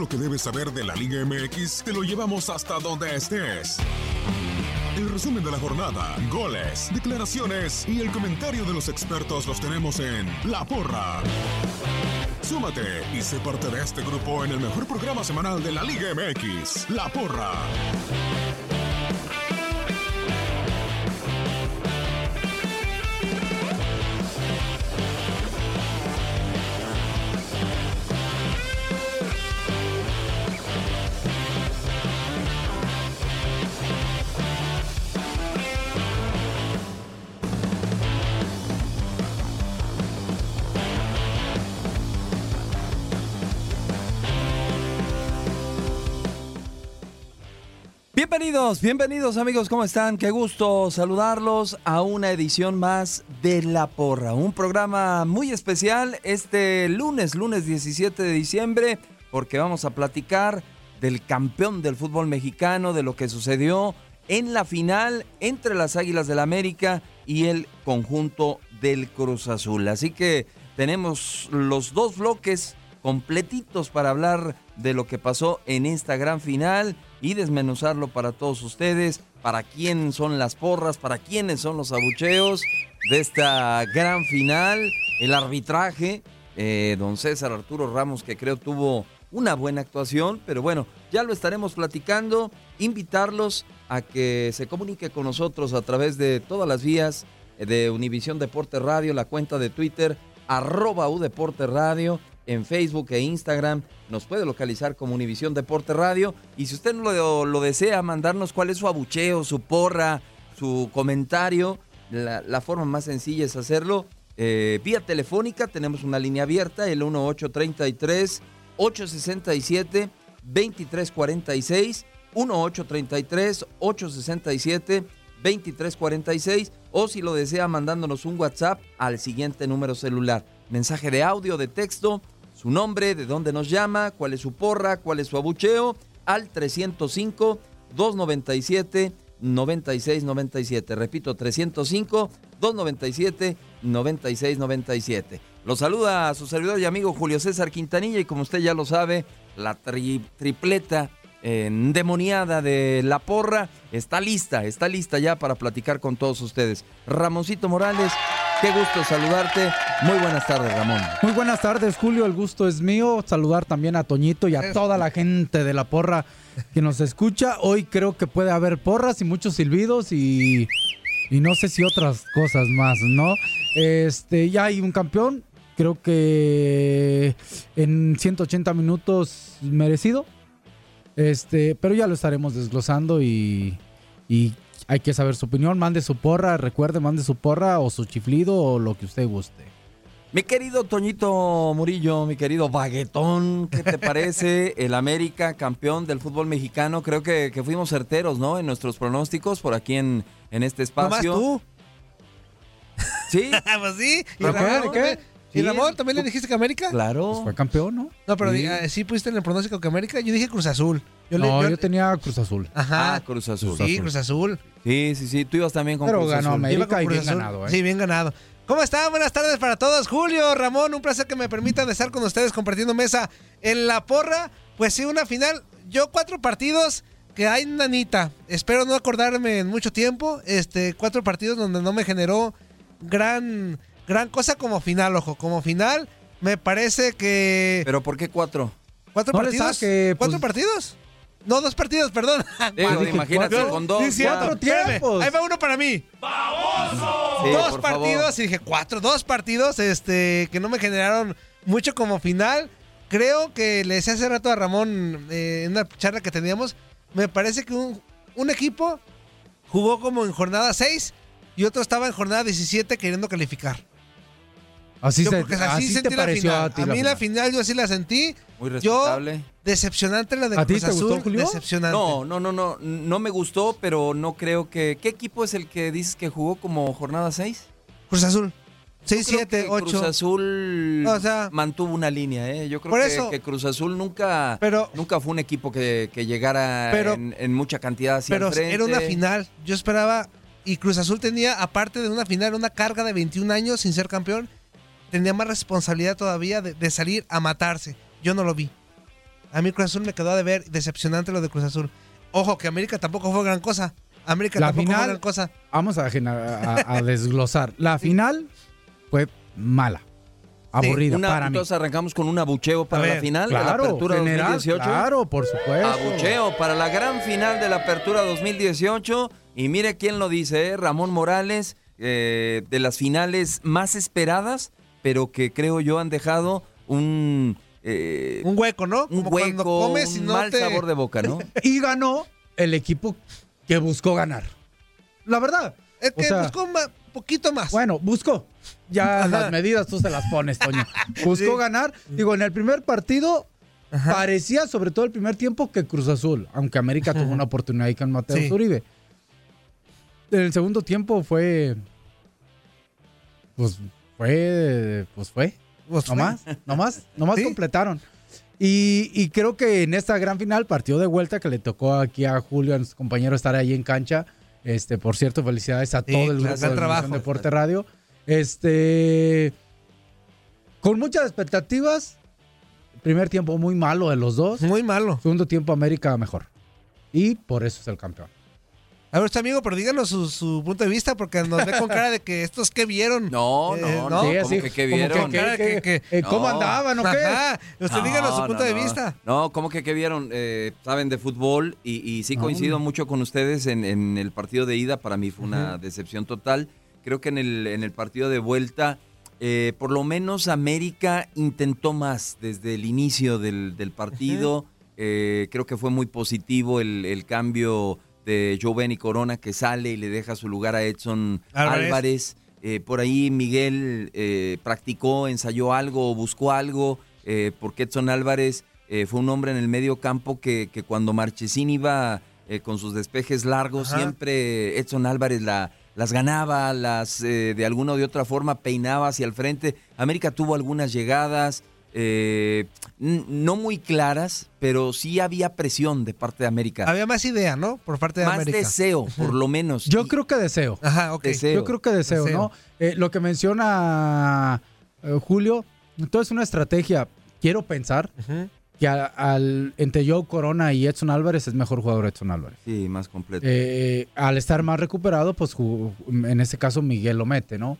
Lo que debes saber de la Liga MX te lo llevamos hasta donde estés. El resumen de la jornada, goles, declaraciones y el comentario de los expertos los tenemos en La Porra. Súmate y sé parte de este grupo en el mejor programa semanal de la Liga MX, La Porra. Bienvenidos, bienvenidos amigos, ¿cómo están? Qué gusto saludarlos a una edición más de La Porra, un programa muy especial este lunes, lunes 17 de diciembre, porque vamos a platicar del campeón del fútbol mexicano, de lo que sucedió en la final entre las Águilas del América y el conjunto del Cruz Azul. Así que tenemos los dos bloques completitos para hablar de lo que pasó en esta gran final y desmenuzarlo para todos ustedes, para quién son las porras, para quiénes son los abucheos de esta gran final, el arbitraje, eh, don César Arturo Ramos que creo tuvo una buena actuación, pero bueno, ya lo estaremos platicando, invitarlos a que se comunique con nosotros a través de todas las vías de Univisión Deporte Radio, la cuenta de Twitter, arroba Udeporte Radio, en Facebook e Instagram. Nos puede localizar como Univisión Deporte Radio. Y si usted lo, lo desea, mandarnos cuál es su abucheo, su porra, su comentario, la, forma más sencilla es hacerlo. eh, vía telefónica, tenemos una línea abierta, el 1833 867 2346 1833 867 2346 o si lo desea mandándonos un WhatsApp al siguiente número celular. Mensaje de audio, de texto, su nombre, de dónde nos llama, cuál es su porra, cuál es su abucheo, al 305 297 9697. Repito, 305 297 9697. Lo saluda a su servidor y amigo Julio César Quintanilla y como usted ya lo sabe, la tri- tripleta eh, endemoniada de la porra está lista, está lista ya para platicar con todos ustedes. Ramoncito Morales, qué gusto saludarte. Muy buenas tardes, Ramón. Muy buenas tardes, Julio. El gusto es mío. Saludar también a Toñito y a toda la gente de la porra que nos escucha. Hoy creo que puede haber porras y muchos silbidos y, y no sé si otras cosas más, ¿no? Este, ya hay un campeón creo que en 180 minutos merecido. Este, pero ya lo estaremos desglosando y, y hay que saber su opinión. Mande su porra, recuerde, mande su porra o su chiflido o lo que usted guste. Mi querido Toñito Murillo, mi querido Baguetón, ¿qué te parece? El América, campeón del fútbol mexicano. Creo que, que fuimos certeros, ¿no? En nuestros pronósticos por aquí en, en este espacio. tú. Sí. pues sí. ¿Y ¿Pero qué? ¿Y. Ramón también le dijiste que América? Claro. Pues fue campeón, ¿no? No, pero Sí. ah, sí pusiste en el pronóstico que América. Yo dije Cruz Azul. Yo le- no, yo- yo tenía Cruz Azul. Ajá. Ah, Cruz Azul. sí, Cruz Azul. Sí, sí, sí. Tú ibas también con Pero Cruz ganó Azul. América. Iba con y bien Azul. ganado, ¿eh? Sí, bien ganado. ¿Cómo están? Buenas tardes para todos. Julio, Ramón, un placer que me permitan estar con ustedes compartiendo mesa en la porra. Pues sí, una final. Yo cuatro partidos que hay nanita. Espero no acordarme en mucho tiempo. Este, cuatro partidos donde no me generó gran, gran cosa como final, ojo. Como final, me parece que. ¿Pero por qué cuatro? ¿Cuatro No partidos? saque, ¿Cuatro pues- partidos? No, dos partidos, perdón. Imagínate cuatro. con dos. Cierto. cuatro tiempos. Ahí va uno para mí. Sí, dos partidos, favor. y dije cuatro, dos partidos este, que no me generaron mucho como final. Creo que le decía hace rato a Ramón eh, en una charla que teníamos, me parece que un, un equipo jugó como en jornada 6 y otro estaba en jornada 17 queriendo calificar. Así, Yo se, así te la pareció final. a ti. A mí la final yo así la sentí. Muy Yo, respetable. decepcionante la de ¿A ti Cruz gustó, Azul. Julio? Decepcionante. No, no, no, no. No me gustó, pero no creo que. ¿Qué equipo es el que dices que jugó como jornada 6? Cruz Azul. 6, 7, Cruz 8. Azul O sea- mantuvo una línea, ¿eh? Yo creo Por que, eso- que Cruz Azul nunca, Pero- nunca fue un equipo que, que llegara Pero- en, en mucha cantidad hacia Pero el era una final. Yo esperaba. Y Cruz Azul tenía, aparte de una final, una carga de 21 años sin ser campeón. Tenía más responsabilidad todavía de, de salir a matarse. Yo no lo vi. A mí Cruz Azul me quedó de ver decepcionante lo de Cruz Azul. Ojo, que América tampoco fue gran cosa. América La tampoco fue final- gran cosa. Vamos a, a- a desglosar. La final fue mala. Aburrida Una- para mí. entonces arrancamos con un abucheo para la final de la Claro, apertura general, 2018. claro, por supuesto. Abucheo para la gran final de la apertura 2018. Y mire quién lo dice, ¿eh? Ramón Morales, eh, de las finales más esperadas, pero que creo yo han dejado un, eh, Un hueco, ¿no? un Como cuando hueco, comes y un no mal te- sabor de boca, ¿no? Y ganó el equipo que buscó ganar. La verdad. Es que O sea, buscó un poquito más. Bueno, buscó. Ya Ajá. las medidas tú se las pones, Toño. Buscó Sí. ganar. Digo, en el primer partido parecía, sobre todo el primer tiempo, que Cruz Azul, aunque América tuvo una oportunidad ahí con Mateo Sí. Uribe. En el segundo tiempo fue. Pues fue. Pues fue. Pues fue. Nomás, nomás, nomás Sí. completaron. Y, y creo que en esta gran final, partido de vuelta, que le tocó aquí a Julio, a nuestro compañero, estar ahí en cancha. Este, por cierto, felicidades a Sí, todo el grupo de trabajo. Deporte Radio. Este, con muchas expectativas. Primer tiempo muy malo de los dos. Muy malo. Segundo tiempo América mejor. Y por eso es el campeón. A ver, usted amigo, pero díganos su, su punto de vista, porque nos ve con cara de que estos que vieron. No, Eh, no, ¿no? no. Sí, ¿Cómo así, que qué vieron? que- Cara que- que- eh, ¿Cómo No. andaban o qué? Ajá. Usted díganos su No, punto no, de no. vista. No, ¿cómo que qué vieron? Eh, saben de fútbol y, y sí No. coincido mucho con ustedes en, en el partido de ida. Para mí fue una decepción total. Creo que en el, en el partido de vuelta, eh, por lo menos América intentó más desde el inicio del, del partido. Eh, creo que fue muy positivo el, el cambio de Joven y Corona que sale y le deja su lugar a Edson Álvarez. Álvarez. Eh, por ahí Miguel eh, practicó, ensayó algo, buscó algo, eh, porque Edson Álvarez fue un hombre en el medio campo que, que cuando Marchesín iba con sus despejes largos, Ajá. siempre Edson Álvarez la, las ganaba, las de alguna o de otra forma peinaba hacia el frente. América tuvo algunas llegadas, eh, no muy claras, pero sí había presión de parte de América. Había más idea, ¿no? Por parte de Más América. deseo, por lo menos. Yo Y- creo que deseo. Ajá, ok. Deseo. Yo creo que deseo, Deseo. ¿no? Eh, lo que menciona eh, Julio, entonces es una estrategia. Quiero pensar que a- al, entre Joe Corona y Edson Álvarez es mejor jugador Edson Álvarez. Sí, más completo. Eh, al estar más recuperado, pues en este caso Miguel lo mete, ¿no?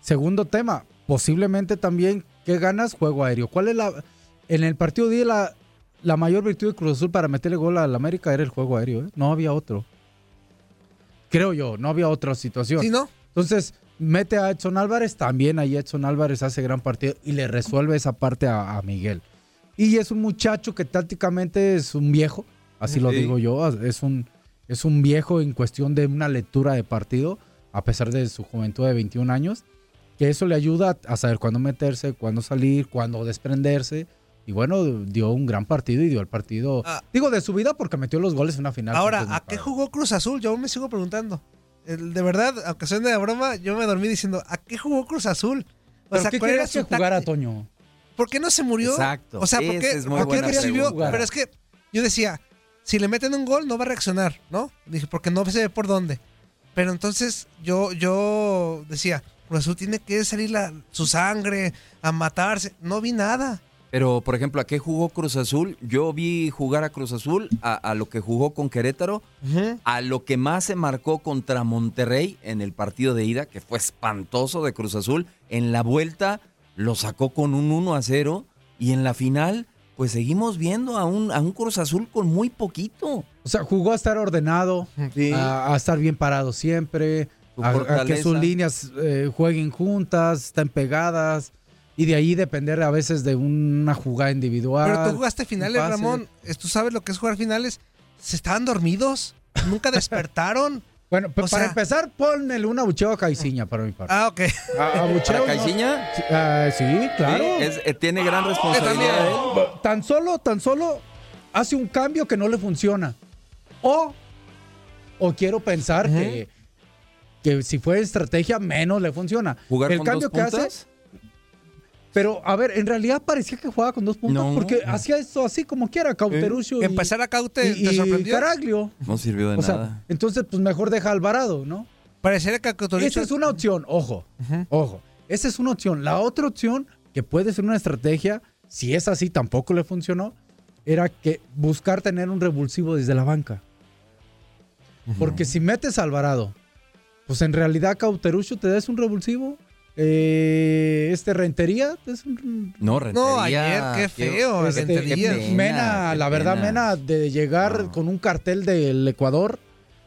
Segundo tema, posiblemente también, ¿qué ganas? Juego aéreo. ¿Cuál es la... En el partido de la, la mayor virtud de Cruz Azul para meterle gol al América era el juego aéreo, ¿eh? No había otro. Creo yo, no había otra situación. ¿Sí, no? Entonces, mete a Edson Álvarez, también ahí Edson Álvarez hace gran partido y le resuelve esa parte a, a Miguel. Y es un muchacho que tácticamente es un viejo, así lo digo yo, es un, es un viejo en cuestión de una lectura de partido, a pesar de su juventud de 21 años, que eso le ayuda a saber cuándo meterse, cuándo salir, cuándo desprenderse. Y bueno, dio un gran partido y dio el partido, Ah. digo, de su vida porque metió los goles en una final. Ahora, ¿a qué jugó Cruz Azul? Yo me sigo preguntando. De verdad, aunque suene de broma, yo me dormí diciendo, ¿a qué jugó Cruz Azul? O ¿Pero sea, qué ¿cuál era querías que su jugara? Toño? ¿Por qué no se murió? Exacto. O sea, ¿por qué, es muy por qué buena recibió? pregunta. Pero es que yo decía, si le meten un gol no va a reaccionar, ¿no? Dije, porque no se ve por dónde. Pero entonces yo, yo decía, Cruz Azul tiene que salir la- su sangre a matarse. No vi nada. Pero, por ejemplo, ¿a qué jugó Cruz Azul? Yo vi jugar a Cruz Azul, a, a lo que jugó con Querétaro, a lo que más se marcó contra Monterrey en el partido de ida, que fue espantoso de Cruz Azul. En la vuelta lo sacó con un 1 a 0 y en la final, pues seguimos viendo a un, a un Cruz Azul con muy poquito. O sea, jugó a estar ordenado, a, a estar bien parado siempre, a, a que sus líneas eh, jueguen juntas, estén pegadas, y de ahí depender a veces de una jugada individual. Pero tú jugaste finales. Ramón. ¿Tú sabes lo que es jugar finales? Se estaban dormidos. Nunca despertaron. Bueno, pues para sea- empezar, ponle una abucheo a Caiciña para mi parte. Ah, ok. A- abucheo, ¿Para? Sí, ah, sí, claro. Sí, es- eh, tiene gran responsabilidad. él. Tan solo, tan solo hace un cambio que no le funciona. O, o quiero pensar que, que si fue estrategia, menos le funciona. ¿Jugar el con cambio dos que hace. Pero, a ver, en realidad parecía que jugaba con dos puntos No. porque hacía esto así como quiera, Cauteruccio. y- Empezar a Caute y, te y sorprendió. Caraglio. No sirvió de O sea, nada. entonces, pues mejor deja a Alvarado, ¿no? Pareciera que Cauteruccio- Esa es una opción, ojo, ojo. Esa es una opción. La otra opción, que puede ser una estrategia, si es así, tampoco le funcionó, era que buscar tener un revulsivo desde la banca. Porque si metes a Alvarado, pues en realidad Cauterucho te des un revulsivo. eh, este Rentería te des un, No, Rentería. No, ayer, qué feo, este, Rentería. qué pena, Mena, qué la verdad, pena. Mena, de llegar con un cartel del Ecuador,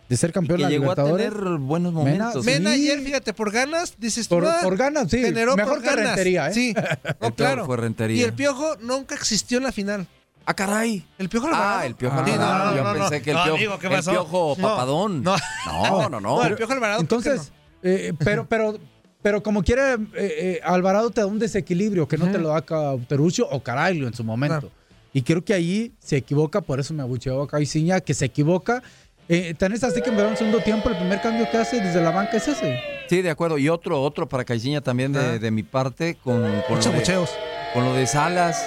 de ser campeón que de la llegó a tener buenos momentos. Mena Sí. ayer, fíjate, por ganas, dices tú, Por, ah, por ganas, sí. generó Mejor por que ganas. Rentería, ¿eh? Sí, no, claro. fue Rentería. Y el Piojo nunca existió en la final. ¡Ah, caray! El Piojo Alvarado. Ah, el Piojo Ah, no, Alvarado. no, Yo no, no. pensé que el No, Piojo, amigo, ¿qué el? Piojo No, Papadón. no. no, no. no. No, el Piojo Alvarado. ¿por qué Entonces, eh, pero, pero, pero como quiere, eh, eh, Alvarado te da un desequilibrio que no te lo da Cauterucho o Caraglio en su momento. Claro. Y creo que ahí se equivoca, por eso me abucheó a Caiciña, que se equivoca. Eh, tan es así que en verano, segundo tiempo, el primer cambio que hace desde la banca es ese. Sí, de acuerdo. Y otro, otro para Caixinha también de, Ah. de mi parte con, con, Muchos lo de, con lo de Salas.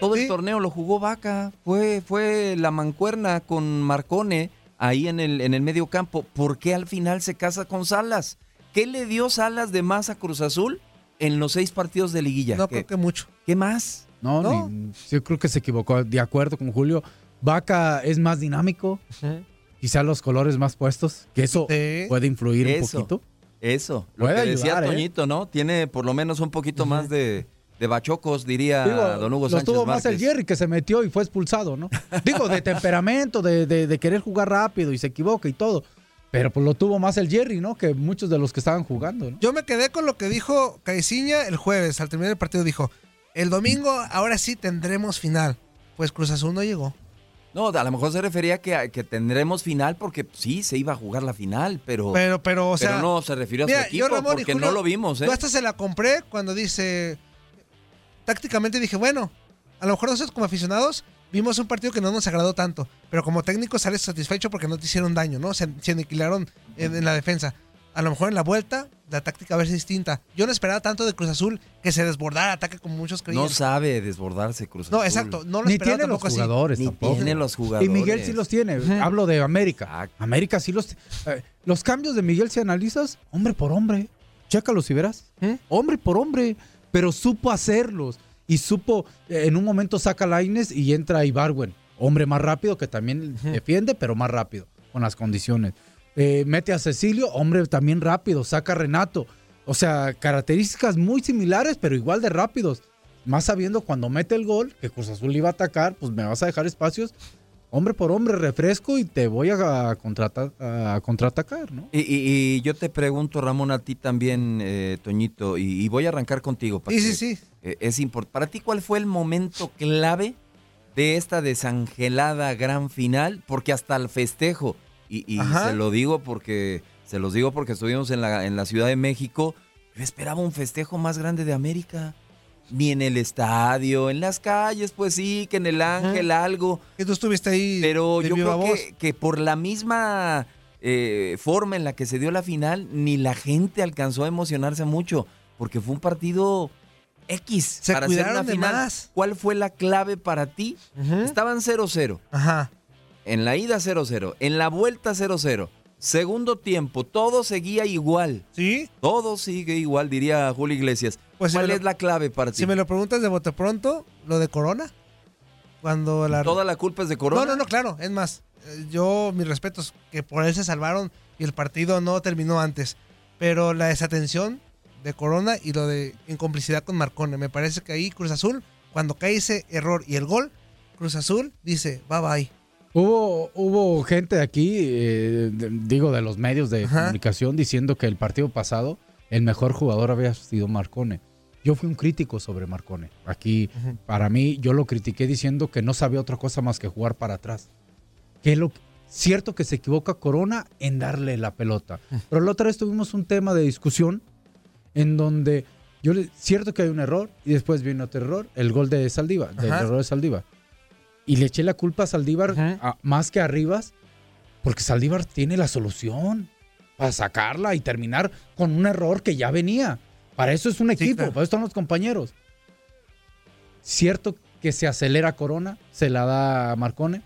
Todo Sí. el torneo lo jugó Vaca. Fue, fue la mancuerna con Marcone ahí en el, en el medio campo. ¿Por qué al final se casa con Salas? ¿Qué le dio Salas de más a Cruz Azul en los seis partidos de liguilla? No ¿Qué, creo que mucho. qué más? No, No. ni- yo creo que se equivocó. De acuerdo con Julio, Vaca es más dinámico, quizá los colores más puestos, que eso Sí. puede influir Eso. un poquito. Eso, lo Puede que decía ayudar, ¿eh? Toñito, ¿no? Tiene por lo menos un poquito más de, de bachocos, diría Digo, don Hugo Sánchez tuvo más el. Jerry que se metió y fue expulsado, ¿no? Digo, de temperamento, de, de- de querer jugar rápido y se equivoca y todo. Pero pues lo tuvo más el Jerry, ¿no? Que muchos de los que estaban jugando, ¿no? Yo me quedé con lo que dijo Caiciña el jueves, al terminar el partido, dijo, el domingo ahora sí tendremos final. Pues Cruz Azul no llegó. No, a lo mejor se refería que, a- que tendremos final porque sí, se iba a jugar la final, pero, Pero, pero, o pero sea... no se refirió a Mira, su equipo yo, Ramón porque Julio, no lo vimos, ¿eh? Yo hasta se la compré cuando dice... Tácticamente dije, bueno, a lo mejor nosotros como aficionados vimos un partido que no nos agradó tanto, pero como técnico sales satisfecho porque no te hicieron daño, ¿no? Se, se aniquilaron en, en la defensa. A lo mejor en la vuelta la táctica va a ser distinta. Yo no esperaba tanto de Cruz Azul que se desbordara ataque como muchos creían. No sabe desbordarse Cruz No, Azul. exacto. No lo Ni esperaba tiene los tampoco así. jugadores Ni tampoco. tiene los jugadores. Y Miguel sí los tiene. Hablo de América. América sí los... eh, los cambios de Miguel, si analizas, hombre por hombre. Chécalos y verás. Hombre por hombre. Pero supo hacerlos. Y supo... eh, en un momento saca Laines y entra Ibarwen. Hombre más rápido que también defiende, pero más rápido. Con las condiciones. Eh, mete a Cecilio, hombre también rápido. Saca a Renato. O sea, características muy similares, pero igual de rápidos. Más sabiendo cuando mete el gol, que Cruz Azul iba a atacar, pues me vas a dejar espacios hombre por hombre, refresco y te voy a, contrata- a contraatacar, ¿no? Y, y- y yo te pregunto, Ramón, a ti también, eh, Toñito, y, y voy a arrancar contigo. para Sí, sí, que, sí. eh, es importante. Para ti, ¿cuál fue el momento clave de esta desangelada gran final? Porque hasta el festejo, y, se lo digo porque se los digo porque estuvimos en la, en la Ciudad de México, yo esperaba un festejo más grande de América. Ni en el estadio, en las calles, pues sí, que en el Ángel algo. Que tú estuviste ahí. Pero yo creo que, que por la misma eh, forma en la que se dio la final, ni la gente alcanzó a emocionarse mucho, porque fue un partido X. Se para hacer cuidaron una de final. más. ¿Cuál fue la clave para ti? Estaban 0-0. Ajá. En la ida 0-0. En la vuelta 0-0. Segundo tiempo, todo seguía igual. ¿Sí? Todo sigue igual, diría Julio Iglesias. Pues si ¿Cuál lo- es la clave para ti? Si me lo preguntas de bote pronto, lo de Corona. Cuando la. ¿Toda la culpa es de Corona? No, no, no, claro. Es más, eh, yo, mis respetos, que por él se salvaron y el partido no terminó antes. Pero la desatención de Corona y lo de en complicidad con Marcone. Me parece que ahí Cruz Azul, cuando cae ese error y el gol, Cruz Azul dice, bye bye. Hubo, hubo gente aquí, eh, de- digo, de los medios de comunicación, diciendo que el partido pasado el mejor jugador había sido Marcone. Yo fui un crítico sobre Marcone. Aquí, para mí, yo lo critiqué diciendo que no sabía otra cosa más que jugar para atrás. Que lo cierto que se equivoca Corona en darle la pelota. Pero la otra vez tuvimos un tema de discusión en donde yo le, cierto que hay un error y después viene otro error, el gol de Saldívar, del error de Saldívar. Y le eché la culpa a Saldívar a- más que a Rivas, porque Saldívar tiene la solución para sacarla y terminar con un error que ya venía. Para eso es un equipo, para eso están los compañeros. Cierto que se acelera Corona, se la da a Marcone.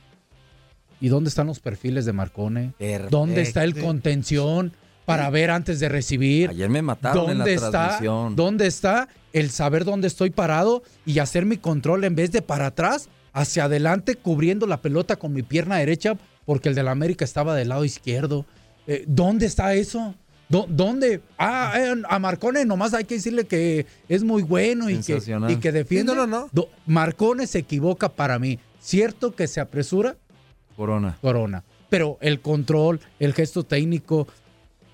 ¿Y dónde están los perfiles de Marcone? ¿Dónde está el contención para ver antes de recibir? Ayer me mataron en la ¿Dónde está? transmisión. ¿Dónde está el saber dónde estoy parado y hacer mi control en vez de para atrás, hacia adelante, cubriendo la pelota con mi pierna derecha porque el de la América estaba del lado izquierdo? Eh, ¿Dónde está eso? ¿Dó- ¿Dónde? Ah, eh, a Marcone nomás hay que decirle que es muy bueno y que, y que defiende. No, no, no. Marcone se equivoca para mí. Cierto que se apresura, Corona. Corona. Pero el control, el gesto técnico,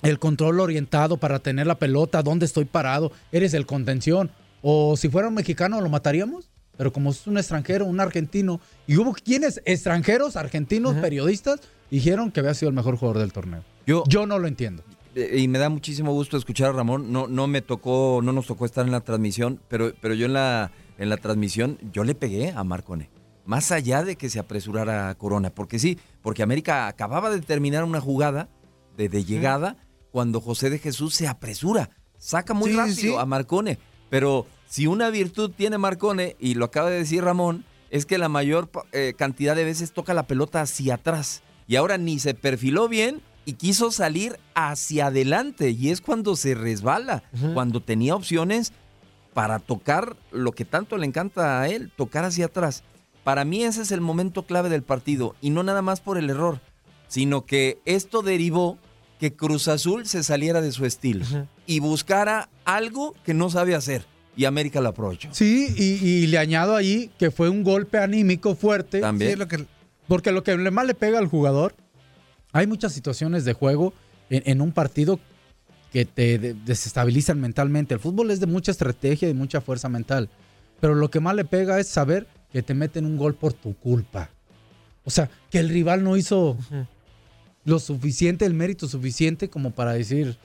el control orientado para tener la pelota, dónde estoy parado, eres el contención. O si fuera un mexicano, lo mataríamos. Pero como es un extranjero, un argentino, y hubo quienes, extranjeros, argentinos, periodistas, dijeron que había sido el mejor jugador del torneo. Yo, Yo no lo entiendo. Eh, y me da muchísimo gusto escuchar a Ramón. No, no me tocó, no nos tocó estar en la transmisión, pero, pero yo en la, en la transmisión, yo le pegué a Marcone. Más allá de que se apresurara a Corona. Porque sí, porque América acababa de terminar una jugada de, de llegada cuando José de Jesús se apresura. Saca muy Sí, rápido sí. a Marcone. Pero si una virtud tiene Marcone, y lo acaba de decir Ramón, es que la mayor eh, cantidad de veces toca la pelota hacia atrás. Y ahora ni se perfiló bien y quiso salir hacia adelante. Y es cuando se resbala, cuando tenía opciones para tocar lo que tanto le encanta a él, tocar hacia atrás. Para mí ese es el momento clave del partido y no nada más por el error, sino que esto derivó que Cruz Azul se saliera de su estilo y buscara algo que no sabe hacer y América lo aprovechó. Sí, y, y le añado ahí que fue un golpe anímico fuerte. También. Sí, lo que, Porque lo que le- más le pega al jugador, hay muchas situaciones de juego en, en un partido que te de- desestabilizan mentalmente. El fútbol es de mucha estrategia y mucha fuerza mental. Pero lo que más le pega es saber que te meten un gol por tu culpa. O sea, que el rival no hizo lo suficiente, el mérito suficiente como para decir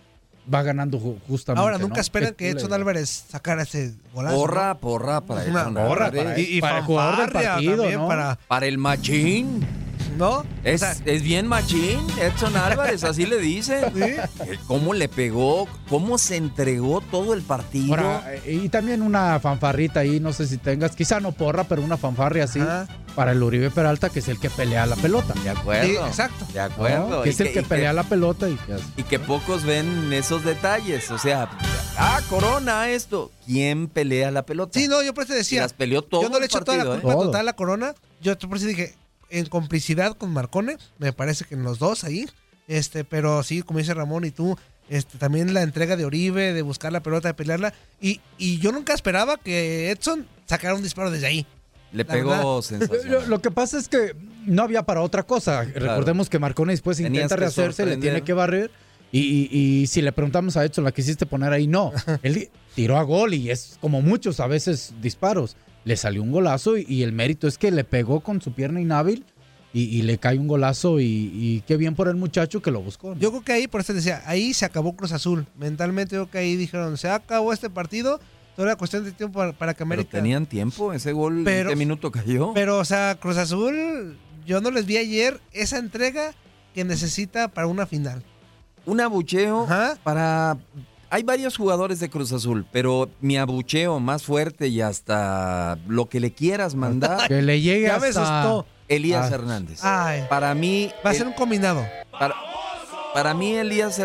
va ganando ju- justamente. ahora, nunca ¿no? esperan que Edson. Álvarez sacara ese golazo. Porra, porra para Edson porra Álvarez. para- y- y para el jugador del partido, también ¿no? para- Para el machín. ¿No? Es, O sea, es bien machín, Edson Álvarez, así le dicen. Eh, ¿Cómo le pegó? ¿Cómo se entregó todo el partido? Ahora, eh, y también una fanfarrita ahí, no sé si tengas, quizá no porra, pero una fanfarria así para el Uribe Peralta, que es el que pelea la pelota. de acuerdo. Sí, exacto. De acuerdo. ¿no? Que Y es el que, pelea la pelota y que hace- y que pocos ven esos detalles. O sea, ah, Corona, esto. ¿Quién pelea la pelota? Sí, no, yo por eso Y decía. las peleó todo yo no le echo toda la partido, ¿eh? total a corona. Yo por eso dije, en complicidad con Marcone, me parece que en los dos ahí. Este, pero sí, como dice Ramón y tú, este, también la entrega de Oribe, de buscar la pelota, de pelearla. Y, y yo nunca esperaba que Edson sacara un disparo desde ahí. Le La pegó. Lo, lo que pasa es que no había para otra cosa. Recordemos que Marcone después Tenías intenta rehacerse, le tiene que barrer. Y, y- y si le preguntamos a Edson, ¿la quisiste poner ahí? No. Él tiró a gol y es como muchos a veces disparos. Le salió un golazo y, y el mérito es que le pegó con su pierna inhábil y, y le cae un golazo. Y, y qué bien por el muchacho que lo buscó. ¿no? Yo creo que ahí, por eso decía, ahí se acabó Cruz Azul. Mentalmente yo creo que ahí dijeron, se acabó este partido, toda la cuestión de tiempo para, para que Pero América... tenían tiempo, ese gol Pero- ¿en qué minuto cayó? Pero, o sea, Cruz Azul, yo no les vi ayer esa entrega que necesita para una final. Un abucheo para... Hay varios jugadores de Cruz Azul, pero mi abucheo más fuerte y hasta lo que le quieras mandar... Que le llegue Ya hasta... Elías Ah. Hernández. Ay, Para mí... va a el- ser un combinado. Para, para mí Elías,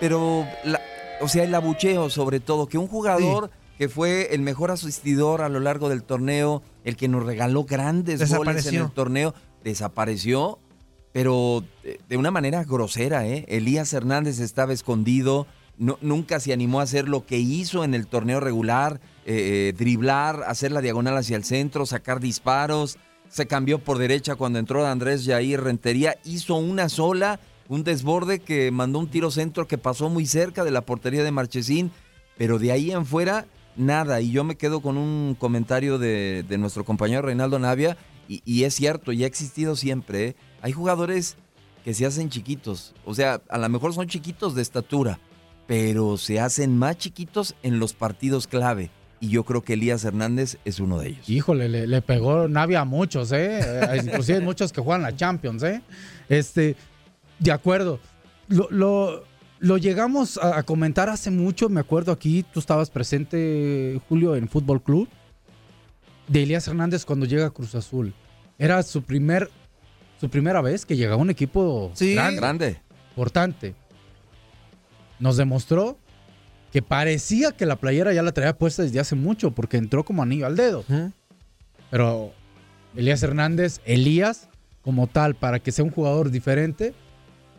pero, la- o sea, el abucheo sobre todo, que un jugador que fue el mejor asistidor a lo largo del torneo, el que nos regaló grandes goles en el torneo, desapareció, pero de, de una manera grosera, ¿eh? Elías Hernández estaba escondido, nunca se animó a hacer lo que hizo en el torneo regular, eh, eh, driblar, hacer la diagonal hacia el centro, sacar disparos, se cambió por derecha cuando entró Andrés Jair Rentería, hizo una sola, un desborde que mandó un tiro centro que pasó muy cerca de la portería de Marchesín, pero de ahí en fuera, nada. Y yo me quedo con un comentario de, de nuestro compañero Reinaldo Navia, y, y es cierto, y ha existido siempre. ¿eh? Hay jugadores que se hacen chiquitos, o sea, a lo mejor son chiquitos de estatura, pero se hacen más chiquitos en los partidos clave. Y yo creo que Elías Hernández es uno de ellos. Híjole, le, le pegó Navia a muchos, ¿eh? Eh, Inclusive muchos que juegan la Champions, ¿eh? Este, de acuerdo. Lo, lo- lo llegamos a, a comentar hace mucho, me acuerdo aquí, tú estabas presente, Julio, en Fútbol Club, de Elías Hernández cuando llega a Cruz Azul. Era su primer, su primera vez que llegaba a un equipo Sí. grande, Grande. importante. Nos demostró que parecía que la playera ya la traía puesta desde hace mucho, porque entró como anillo al dedo. Pero Elías Hernández, Elías, como tal, para que sea un jugador diferente,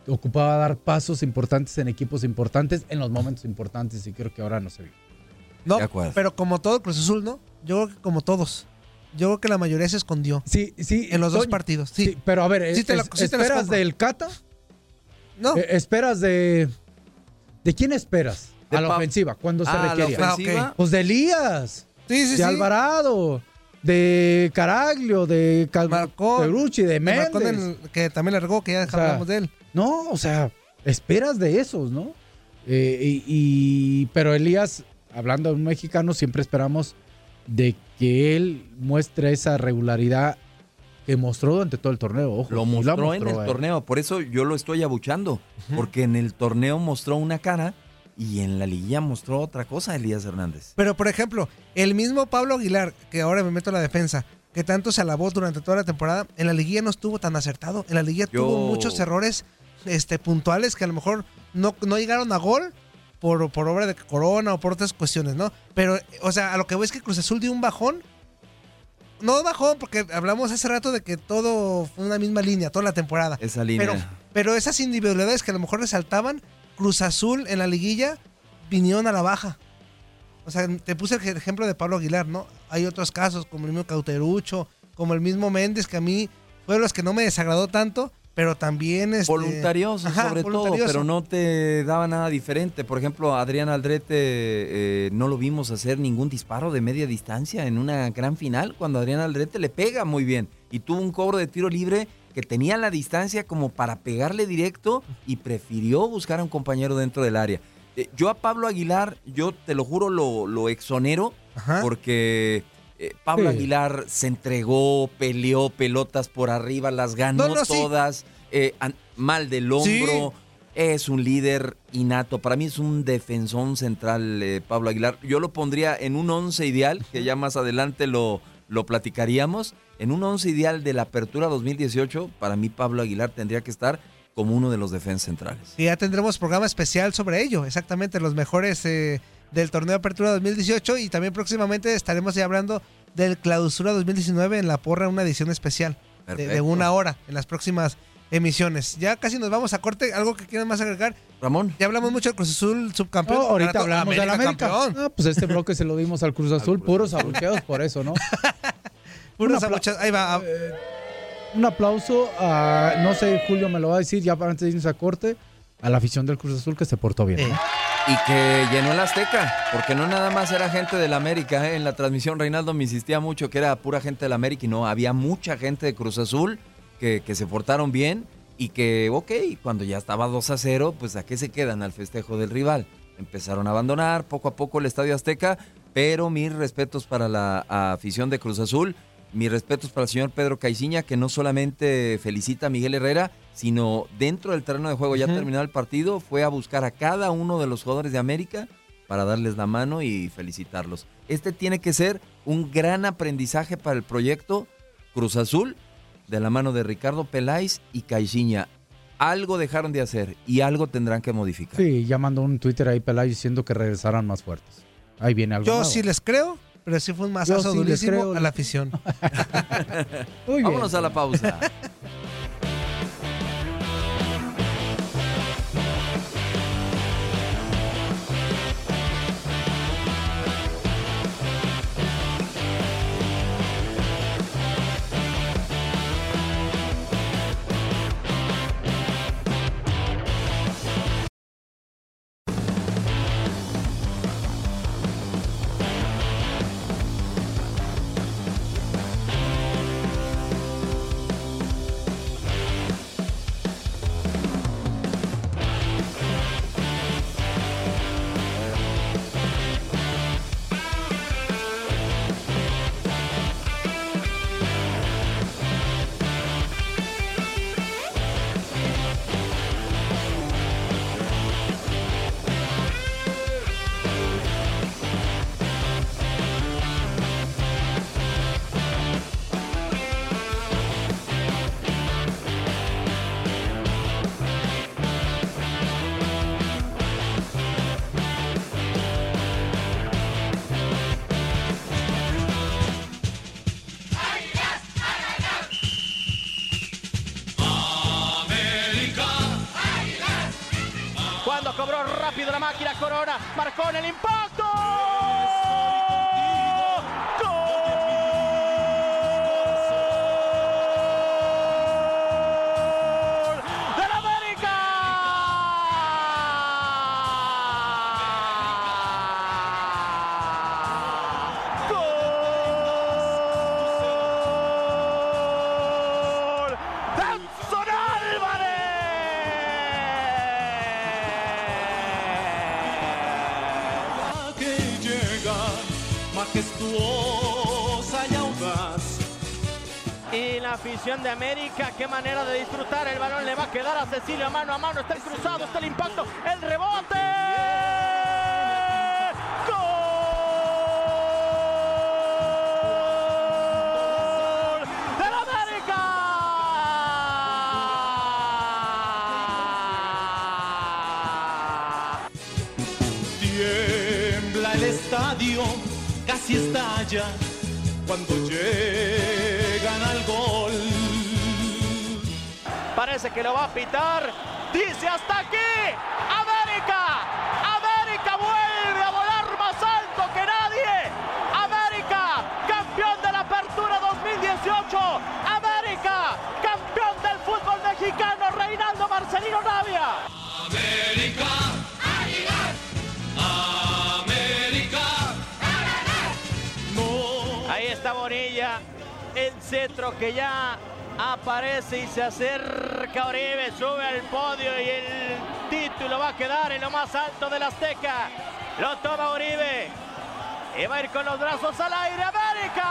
ocupaba dar pasos importantes en equipos importantes, en los momentos importantes, y creo que ahora no se vio. No, De acuerdo. pero como todo Cruz Azul, ¿no? Yo creo que como todos. Yo creo que la mayoría se escondió Sí, sí. en los dos Toño, partidos. Sí. sí, pero a ver, Sí te la- es- sí te las ¿esperas del Cata? No. Eh, ¿Esperas de... ¿De quién esperas? De a la ofensiva, cuando se Ah, la ofensiva. Pues de Elías. sí, sí, de sí. Alvarado, de Caraglio, de Cal- Marcó. Ferrucci, de De Méndez. El- que también largó, que ya O sea, hablamos de él. No, o sea, esperas de esos, ¿no? Eh, y, y- pero Elías, hablando de un mexicano, siempre esperamos de que él muestre esa regularidad que mostró durante todo el torneo. Ojo, Lo mostró en el eh. torneo, por eso yo lo estoy abuchando, porque en el torneo mostró una cara y en la liguilla mostró otra cosa Elías Hernández. Pero, por ejemplo, el mismo Pablo Aguilar, que ahora me meto a la defensa, que tanto se alabó durante toda la temporada, en la liguilla no estuvo tan acertado. En la liguilla Yo- tuvo muchos errores este, puntuales que a lo mejor no, no llegaron a gol por, por obra de Corona o por otras cuestiones, ¿no? Pero, o sea, a lo que voy es que Cruz Azul dio un bajón. No bajón, porque hablamos hace rato de que todo fue una misma línea, toda la temporada. Esa línea. Pero, pero esas individualidades que a lo mejor resaltaban, Cruz Azul en la liguilla vinieron a la baja. O sea, te puse el ejemplo de Pablo Aguilar, ¿no? Hay otros casos, como el mismo Cauterucho, como el mismo Méndez, que a mí fue de los que no me desagradó tanto, pero también este, voluntarioso Ajá, sobre todo, pero no te daba nada diferente. Por ejemplo, Adrián Aldrete eh, no lo vimos hacer ningún disparo de media distancia en una gran final cuando Adrián Aldrete le pega muy bien y tuvo un cobro de tiro libre que tenía la distancia como para pegarle directo y prefirió buscar a un compañero dentro del área. Eh, yo a Pablo Aguilar, yo te lo juro, lo, lo exonero Ajá. porque eh, Pablo Sí. Aguilar se entregó, peleó pelotas por arriba, las ganó No, no, sí. todas, eh, mal del hombro. Es un líder innato. Para mí es un defensón central, eh, Pablo Aguilar. Yo lo pondría en un once ideal, que ya más adelante lo, lo platicaríamos. En un once ideal de la apertura 2018, para mí Pablo Aguilar tendría que estar como uno de los defensas centrales. Y ya tendremos programa especial sobre ello, exactamente, los mejores eh, del torneo de Apertura 2018 y también próximamente estaremos ya hablando del Clausura 2019 en La Porra, una edición especial de, de una hora en las próximas emisiones. Ya casi nos vamos a corte, algo que quieran más agregar. Ramón. Ya hablamos mucho del Cruz Azul subcampeón. No, ahorita hablamos del América. campeón. Ah, pues este bloque se lo dimos al Cruz Azul, puros abucheos por eso, ¿no? Puras apla- abucheadas. Ahí va. ah, Un aplauso a, no sé, Julio me lo va a decir ya para antes de irnos a corte, a la afición del Cruz Azul que se portó bien. ¿no? Y que llenó el Azteca, porque no nada más era gente del América. ¿eh? En la transmisión Reinaldo me insistía mucho que era pura gente del América y no, había mucha gente de Cruz Azul que, que se portaron bien y que, ok, cuando ya estaba 2 a 0, pues a qué se quedan al festejo del rival. Empezaron a abandonar poco a poco el Estadio Azteca, pero mis respetos para la afición de Cruz Azul, mis respetos para el señor Pedro Caiciña, que no solamente felicita a Miguel Herrera, sino dentro del terreno de juego, ya terminado el partido, fue a buscar a cada uno de los jugadores de América para darles la mano y felicitarlos. Este tiene que ser un gran aprendizaje para el proyecto Cruz Azul, de la mano de Ricardo Peláez y Caixinha. Algo dejaron de hacer y algo tendrán que modificar. Sí, ya mandó un Twitter ahí Peláez diciendo que regresaran más fuertes. Ahí viene algo Yo nuevo. sí les creo, pero sí fue un masazo sí durísimo creo. a la afición. Vámonos a la pausa. de América, qué manera de disfrutar. El balón le va a quedar a Cecilio mano a mano. Está el cruzado, está el impacto, el rebote. ¡Gol! ¡Del América! Tiembla el estadio, casi estalla cuando Parece que lo va a pitar. Dice hasta aquí. América. América vuelve a volar más alto que nadie. América, campeón de la Apertura 2018. América, campeón del fútbol mexicano. Reinaldo Marcelino Navia. América. América. Ahí está Bonilla. El centro que ya aparece y se acerca Oribe, sube al podio y el título va a quedar en lo más alto del Azteca. Lo toma Oribe. Y va a ir con los brazos al aire. ¡América!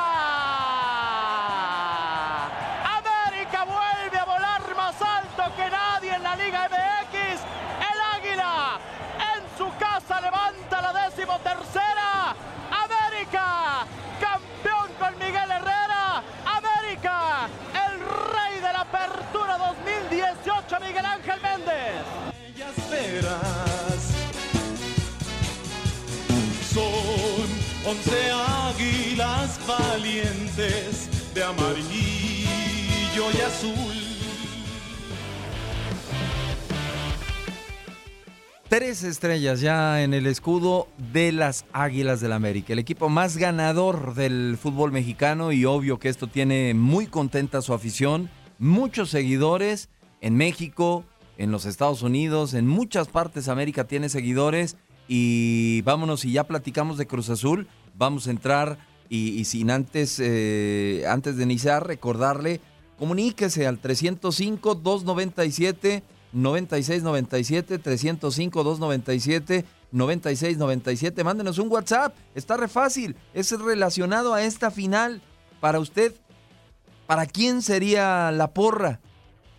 América vuelve a volar más alto que nadie en la Liga MX. El Águila en su casa levanta la décimo tercera. Once águilas valientes de amarillo y azul. Tres estrellas ya en el escudo de las Águilas del América, el equipo más ganador del fútbol mexicano y obvio que esto tiene muy contenta su afición, muchos seguidores en México, en los Estados Unidos, en muchas partes América tiene seguidores y vámonos y ya platicamos de Cruz Azul, vamos a entrar y, sin antes, eh, antes de iniciar recordarle, comuníquese al 305 297 9697 305 297 9697. Mándenos un WhatsApp. Está re fácil. Es relacionado a esta final. Para usted, ¿para quién sería la porra?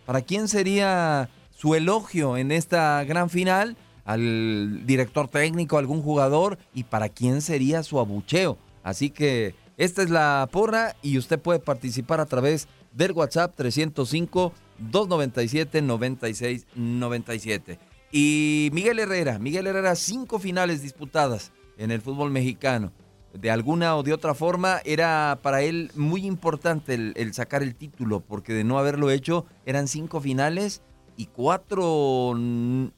¿Para quién sería su elogio en esta gran final? ¿Al director técnico, algún jugador? ¿Y para quién sería su abucheo? Así que esta es la porra y usted puede participar a través del WhatsApp 305 297 9697. Y Miguel Herrera, Miguel Herrera, cinco finales disputadas en el fútbol mexicano. De alguna o de otra forma era para él muy importante el, sacar el título, porque de no haberlo hecho eran cinco finales y cuatro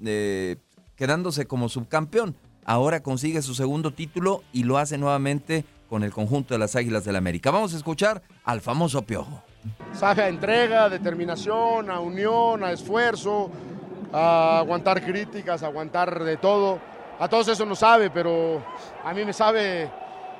eh, quedándose como subcampeón. Ahora consigue su segundo título y lo hace nuevamente con el conjunto de las Águilas del América. Vamos a escuchar al famoso Piojo. Sabe entrega, determinación, a unión, a esfuerzo, a aguantar críticas, aguantar de todo. A todos eso no sabe, pero a mí me sabe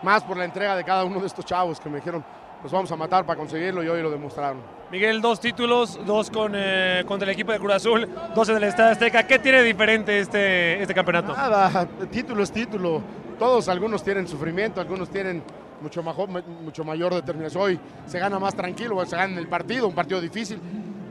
más por la entrega de cada uno de estos chavos que me dijeron, nos vamos a matar para conseguirlo y hoy lo demostraron. Miguel, dos títulos, dos con, eh, contra el equipo de Cruz Azul, dos en el Estadio Azteca. ¿Qué tiene diferente este, este campeonato? Nada, título es título. Todos, algunos tienen sufrimiento, algunos tienen mucho, majo- mucho mayor determinación. Hoy se gana más tranquilo, se gana el partido, un partido difícil,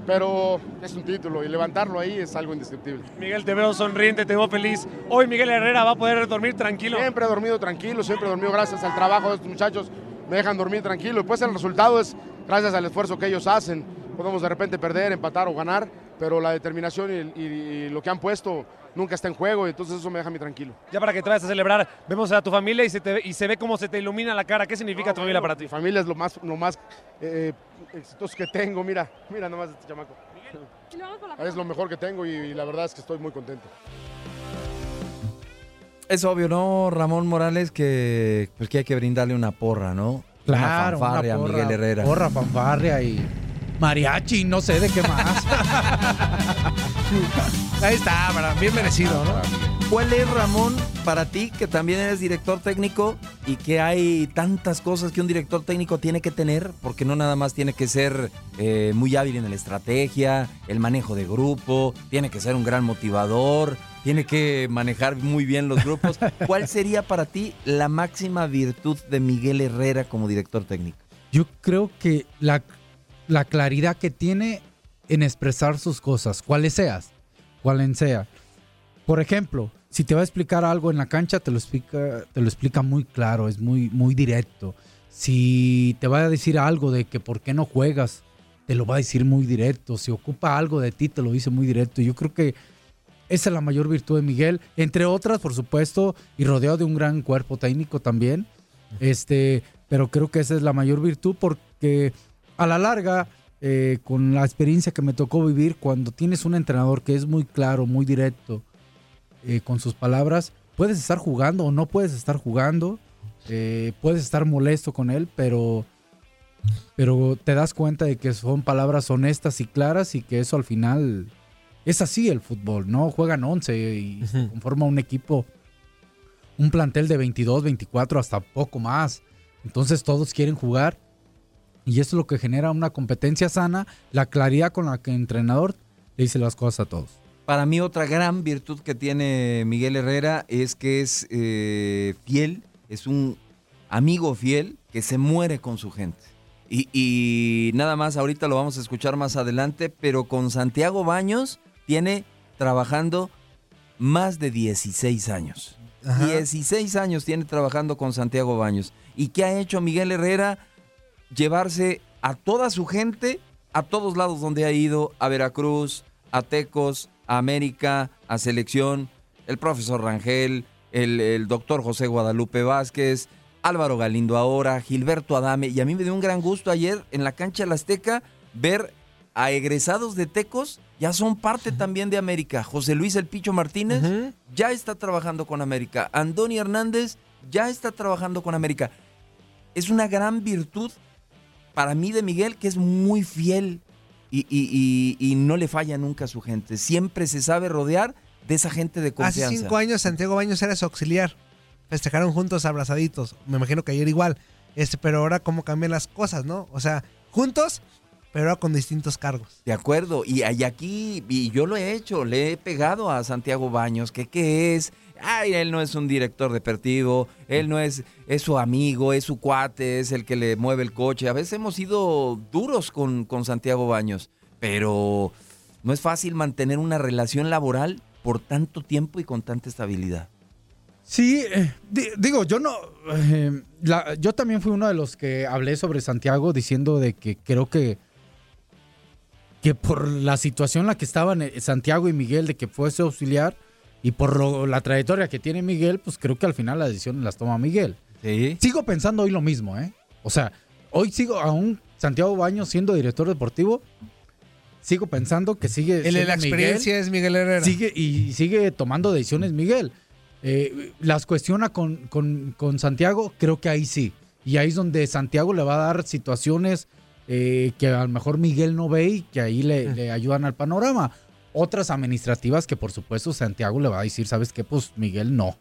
pero es un título y levantarlo ahí es algo indescriptible. Miguel, te veo sonriente, te veo feliz. Hoy Miguel Herrera va a poder dormir tranquilo. Siempre he dormido tranquilo, siempre he dormido gracias al trabajo de estos muchachos. Me dejan dormir tranquilo. Pues el resultado es gracias al esfuerzo que ellos hacen. Podemos de repente perder, empatar o ganar, pero la determinación y, y- y lo que han puesto nunca está en juego y entonces eso me deja mí tranquilo. Ya para que te vayas a celebrar, vemos a tu familia y se, te- y se ve cómo se te ilumina la cara. ¿Qué significa tu familia para ti? Mi familia es lo más, lo más eh, exitoso que tengo. Mira, mira nomás este chamaco. Es lo mejor que tengo y, y la verdad es que estoy muy contento. Es obvio, ¿no, Ramón Morales? Que, pues, que hay que brindarle una porra, ¿no? Claro, una fanfarria a porra, Miguel Herrera. Porra, fanfarria y mariachi, no sé de qué más. Ahí está, para- bien merecido, ¿no? ¿Cuál es, Ramón, para ti, que también eres director técnico y que hay tantas cosas que un director técnico tiene que tener? Porque no nada más tiene que ser eh, muy hábil en la estrategia, el manejo de grupo, tiene que ser un gran motivador, tiene que manejar muy bien los grupos. ¿Cuál sería para ti la máxima virtud de Miguel Herrera como director técnico? Yo creo que la, la claridad que tiene en expresar sus cosas, cuales seas, cualen sea. Por ejemplo, si te va a explicar algo en la cancha, te lo explica, te lo explica muy claro, es muy, muy directo. Si te va a decir algo de que por qué no juegas, te lo va a decir muy directo. Si ocupa algo de ti, te lo dice muy directo. Yo creo que esa es la mayor virtud de Miguel, entre otras, por supuesto, y rodeado de un gran cuerpo técnico también. Este, pero creo que esa es la mayor virtud porque a la larga, eh, con la experiencia que me tocó vivir, cuando tienes un entrenador que es muy claro, muy directo eh, con sus palabras, puedes estar jugando o no puedes estar jugando, eh, puedes estar molesto con él, pero, pero te das cuenta de que son palabras honestas y claras y que eso al final es así el fútbol, ¿no? Juegan 11 y se conforma un equipo, un plantel de 22, 24, hasta poco más. Entonces todos quieren jugar y eso es lo que genera una competencia sana, la claridad con la que el entrenador le dice las cosas a todos. Para mí otra gran virtud que tiene Miguel Herrera es que es eh, fiel, es un amigo fiel que se muere con su gente. Y, y nada más, ahorita lo vamos a escuchar más adelante, pero con Santiago Baños tiene trabajando más de 16 años. 16 años tiene trabajando con Santiago Baños. ¿Y qué ha hecho Miguel Herrera? Llevarse a toda su gente a todos lados donde ha ido, a Veracruz, a Tecos, a América, a Selección, el profesor Rangel, el, el doctor José Guadalupe Vázquez, Álvaro Galindo ahora, Gilberto Adame. Y a mí me dio un gran gusto ayer en la cancha del Azteca ver a egresados de Tecos ya son parte también de América. José Luis El Picho Martínez ya está trabajando con América. Andoni Hernández ya está trabajando con América. Es una gran virtud para mí de Miguel que es muy fiel y, y- y- y no le falla nunca a su gente. Siempre se sabe rodear de esa gente de Hace confianza. cinco años Santiago Baños era su auxiliar. Festejaron juntos abrazaditos. Me imagino que ayer igual. Este, pero ahora cómo cambian las cosas, ¿no? O sea, juntos, pero con distintos cargos. De acuerdo, y, y aquí, y yo lo he hecho, le he pegado a Santiago Baños, que qué es, ay, él no es un director deportivo, él no es, es su amigo, es su cuate, es el que le mueve el coche. A veces hemos sido duros con, con Santiago Baños, pero no es fácil mantener una relación laboral por tanto tiempo y con tanta estabilidad. Sí, eh, di- digo, yo no. eh, la- yo también fui uno de los que hablé sobre Santiago diciendo de que creo que. Que por la situación en la que estaban eh, Santiago y Miguel, de que fuese auxiliar, y por lo- la trayectoria que tiene Miguel, pues creo que al final las decisiones las toma Miguel. Sigo pensando hoy lo mismo, ¿eh? O sea, hoy sigo aún Santiago Baños siendo director deportivo. Sigo pensando que sigue. El la Miguel. experiencia es Miguel Herrera. Sigue y sigue tomando decisiones Miguel. Eh, las cuestiona con, con- con Santiago, creo que ahí sí. Y ahí es donde Santiago le va a dar situaciones eh, que a lo mejor Miguel no ve y que ahí le, le ayudan al panorama. Otras administrativas que por supuesto Santiago le va a decir, ¿sabes qué? Pues Miguel no,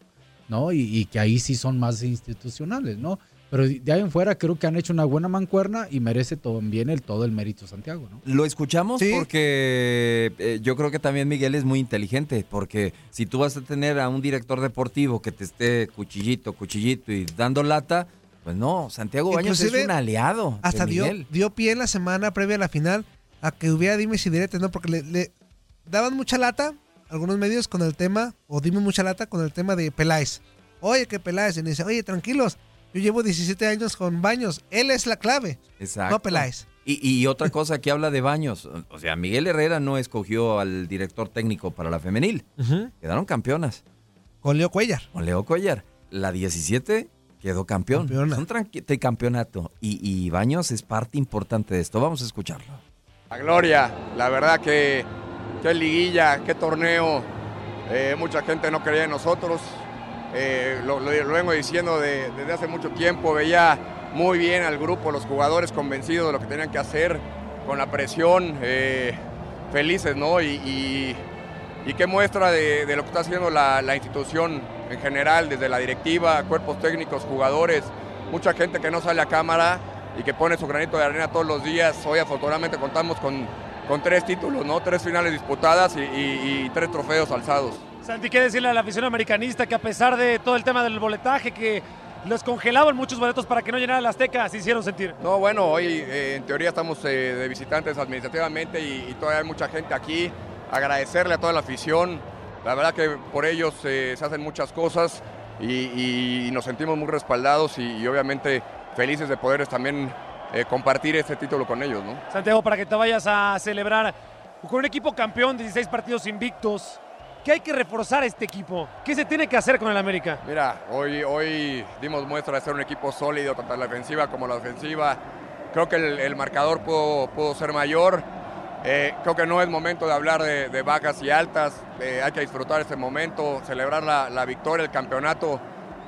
¿no? Y, y que ahí sí son más institucionales, ¿no? Pero de ahí en fuera creo que han hecho una buena mancuerna y merece también el, todo el mérito Santiago, ¿no? Lo escuchamos porque eh, yo creo que también Miguel es muy inteligente, porque si tú vas a tener a un director deportivo que te esté cuchillito, cuchillito y dando lata, pues no, Santiago Baños es un aliado. Hasta dio, dio pie en la semana previa a la final a que hubiera dimes y diretes, ¿no? Porque le, le daban mucha lata algunos medios con el tema, o dime mucha lata con el tema de Peláez. Oye, que Peláez. Y me dice, oye, tranquilos, yo llevo 17 años con Baños, él es la clave. Exacto. No Peláez. Y, y otra cosa que habla de Baños, o sea, Miguel Herrera no escogió al director técnico para la femenil. Quedaron campeonas. Con Leo Cuellar. Con Leo Cuellar. La 17 quedó campeón. Un tranqui- tricampeonato. Y, y Baños es parte importante de esto. Vamos a escucharlo. La gloria, la verdad que qué liguilla, qué torneo. Eh, mucha gente no creía en nosotros. Eh, lo, lo- lo vengo diciendo de- desde hace mucho tiempo. Veía muy bien al grupo, los jugadores convencidos de lo que tenían que hacer, con la presión, eh, felices, ¿no? Y, y- y qué muestra de, de lo que está haciendo la, la institución en general, desde la directiva, cuerpos técnicos, jugadores, mucha gente que no sale a cámara y que pone su granito de arena todos los días. Hoy afortunadamente contamos con, con tres títulos, ¿no? Tres finales disputadas y, y- y tres trofeos alzados. Santi, ¿qué decirle a la afición americanista que a pesar de todo el tema del boletaje, que los congelaban muchos boletos para que no llenara la Azteca, se hicieron sentir? No, bueno, hoy eh, en teoría estamos eh, de visitantes administrativamente y, y todavía hay mucha gente aquí. Agradecerle a toda la afición. La verdad que por ellos eh, se hacen muchas cosas y, y nos sentimos muy respaldados y, y obviamente felices de poder también eh, compartir este título con ellos, ¿no? Santiago, para que te vayas a celebrar con un equipo campeón, 16 partidos invictos. ¿Qué hay que reforzar este equipo? ¿Qué se tiene que hacer con el América? Mira, hoy, hoy dimos muestra de ser un equipo sólido, tanto la defensiva como la ofensiva. Creo que el, el marcador pudo, pudo ser mayor. Eh, creo que no es momento de hablar de, de bajas y altas. Eh, hay que disfrutar este momento, celebrar la, la victoria, el campeonato.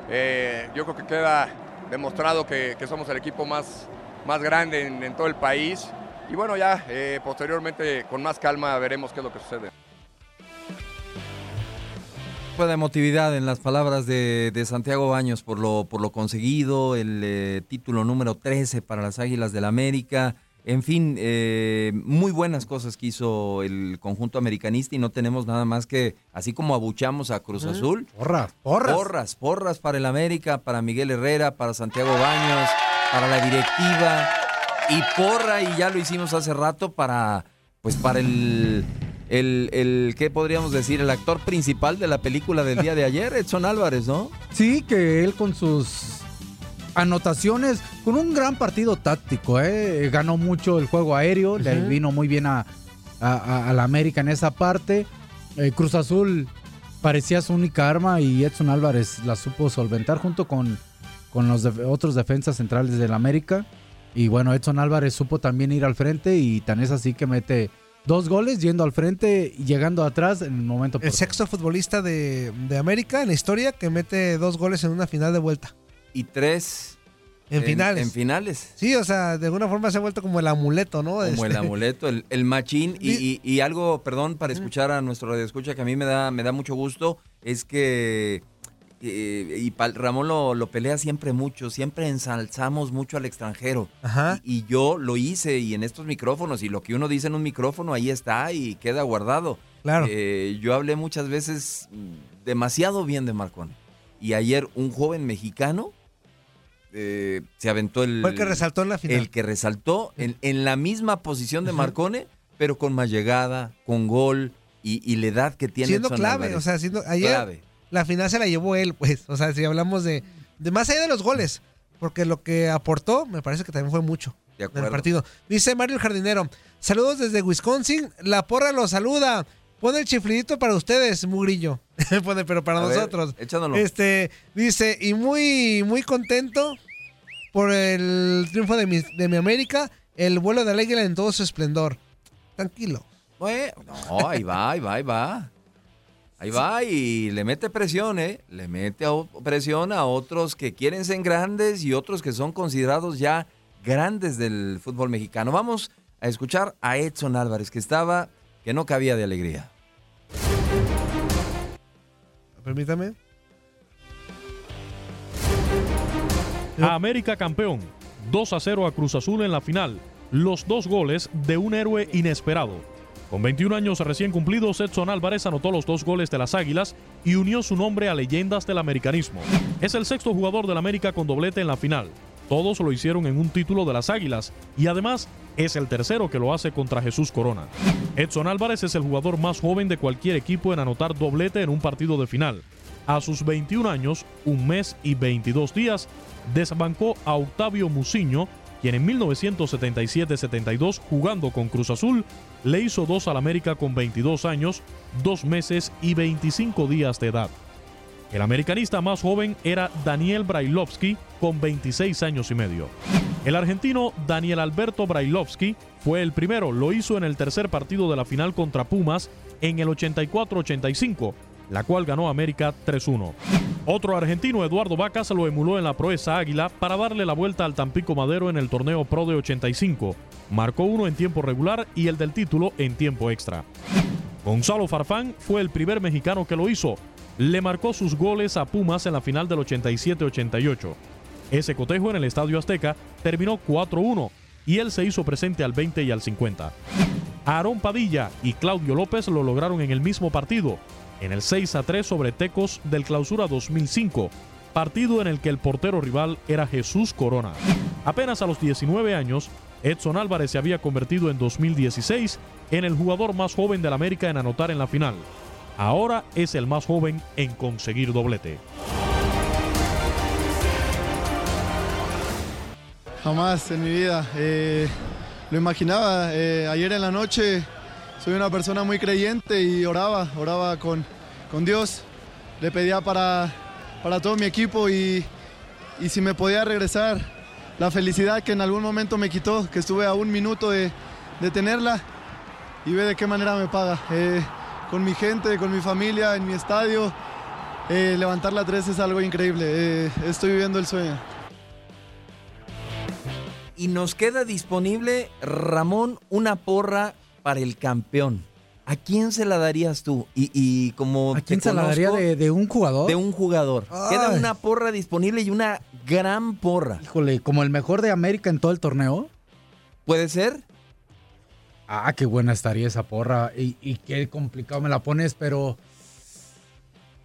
Eh, yo creo que queda demostrado que, somos el equipo más, más grande en, todo el país. Y bueno, ya posteriormente con más calma veremos qué es lo que sucede. Fue de emotividad en las palabras de, de Santiago Baños por lo, por lo conseguido, el título número 13 para las Águilas del América. En fin, eh, muy buenas cosas que hizo el conjunto americanista y no tenemos nada más que, así como abuchamos a Cruz. Azul. Porras, porras. Porras, porras para el América, para Miguel Herrera, para Santiago Baños, para la directiva. Y porra, y ya lo hicimos hace rato, para, pues para el, el, el, ¿qué podríamos decir? El actor principal de la película del día de ayer, Edson Álvarez, ¿no? Sí, que él con sus anotaciones, con un gran partido táctico, ¿eh? ganó mucho el juego aéreo, le vino muy bien a, a- la América en esa parte. Eh, Cruz Azul parecía su única arma y Edson Álvarez la supo solventar junto con, con los otros defensas centrales del América. Y bueno, Edson Álvarez supo también ir al frente y tan es así que mete dos goles yendo al frente y llegando atrás en el momento El sexto futbolista de, de América en la historia que mete dos goles en una final de vuelta. Y tres En finales. En finales. Sí, o sea, de alguna forma se ha vuelto como el amuleto, ¿no? Como el Este, amuleto, el, el machín. Y, y- y algo, perdón, para escuchar a nuestro radio escucha que a mí me da, me da mucho gusto, es que, eh, y Pal- Ramón lo, lo pelea siempre mucho, siempre ensalzamos mucho al extranjero. Ajá. Y, y yo lo hice y en estos micrófonos, y lo que uno dice en un micrófono, ahí está y queda guardado. Claro. Eh, yo hablé muchas veces mm, demasiado bien de Marcón. Y ayer un joven mexicano eh, se aventó el... Fue el que resaltó en la final. El que resaltó en, en la misma posición de Marcone, pero con más llegada, con gol y, y la edad que tiene. siendo Edson clave, Álvarez. o sea, siendo ayer Clave. la final se la llevó él, pues, o sea, si hablamos de, de más allá de los goles, porque lo que aportó me parece que también fue mucho De en el partido. Dice Mario el Jardinero, saludos desde Wisconsin, la porra los saluda. Pone el chiflidito para ustedes, Mugrillo. Pone, pero para A ver, nosotros. échanoslo. Este, dice, y muy, muy contento por el triunfo de mi, de mi América, el vuelo de águila en todo su esplendor. Tranquilo. Bueno, no, ahí va, ahí va, ahí va. Ahí va y le mete presión, ¿eh? Le mete a- presión a otros que quieren ser grandes y otros que son considerados ya grandes del fútbol mexicano. Vamos a escuchar a Edson Álvarez, que estaba, que no cabía de alegría. Permítame. A América campeón. 2 a 0 a Cruz Azul en la final. Los dos goles de un héroe inesperado. Con 21 años recién cumplidos, Edson Álvarez anotó los dos goles de las Águilas y unió su nombre a leyendas del americanismo. Es el sexto jugador del América con doblete en la final. Todos lo hicieron en un título de las Águilas y además es el tercero que lo hace contra Jesús Corona. Edson Álvarez es el jugador más joven de cualquier equipo en anotar doblete en un partido de final. A sus 21 años, un mes y 22 días, desbancó a Octavio Muciño, quien en 1977-72, jugando con Cruz Azul, le hizo dos al América con 22 años, dos meses y 25 días de edad. El americanista más joven era Daniel Brailovsky, con 26 años y medio. El argentino Daniel Alberto Brailovsky fue el primero, lo hizo en el tercer partido de la final contra Pumas en el 84-85, la cual ganó América 3-1. Otro argentino, Eduardo Vacas, lo emuló en la proeza Águila para darle la vuelta al Tampico Madero en el torneo Pro de 85. Marcó uno en tiempo regular y el del título en tiempo extra. Gonzalo Farfán fue el primer mexicano que lo hizo. Le marcó sus goles a Pumas en la final del 87-88. Ese cotejo en el Estadio Azteca terminó 4-1 y él se hizo presente al 20 y al 50. Aarón Padilla y Claudio López lo lograron en el mismo partido, en el 6-3 sobre Tecos del Clausura 2005, partido en el que el portero rival era Jesús Corona. Apenas a los 19 años, Edson Álvarez se había convertido en 2016 en el jugador más joven del América en anotar en la final. Ahora es el más joven en conseguir doblete. Jamás en mi vida. eh, lo imaginaba. eh, ayer en la noche soy una persona muy creyente y oraba, oraba con, con Dios. Le pedía para, para todo mi equipo y, y si me podía regresar la felicidad que en algún momento me quitó, que estuve a un minuto de, de tenerla y ve de qué manera me paga. Eh, con mi gente, con mi familia, en mi estadio. eh, levantar la 3 es algo increíble. eh, estoy viviendo el sueño. Y nos queda disponible, Ramón, una porra para el campeón. ¿A quién se la darías tú? Y, y como ¿A quién te se la daría de, de un jugador? de un jugador. Queda una porra disponible y una gran porra. Híjole, como el mejor de América en todo el torneo. ¿Puede ser? Ah, qué buena estaría esa porra. Y, y qué complicado me la pones, pero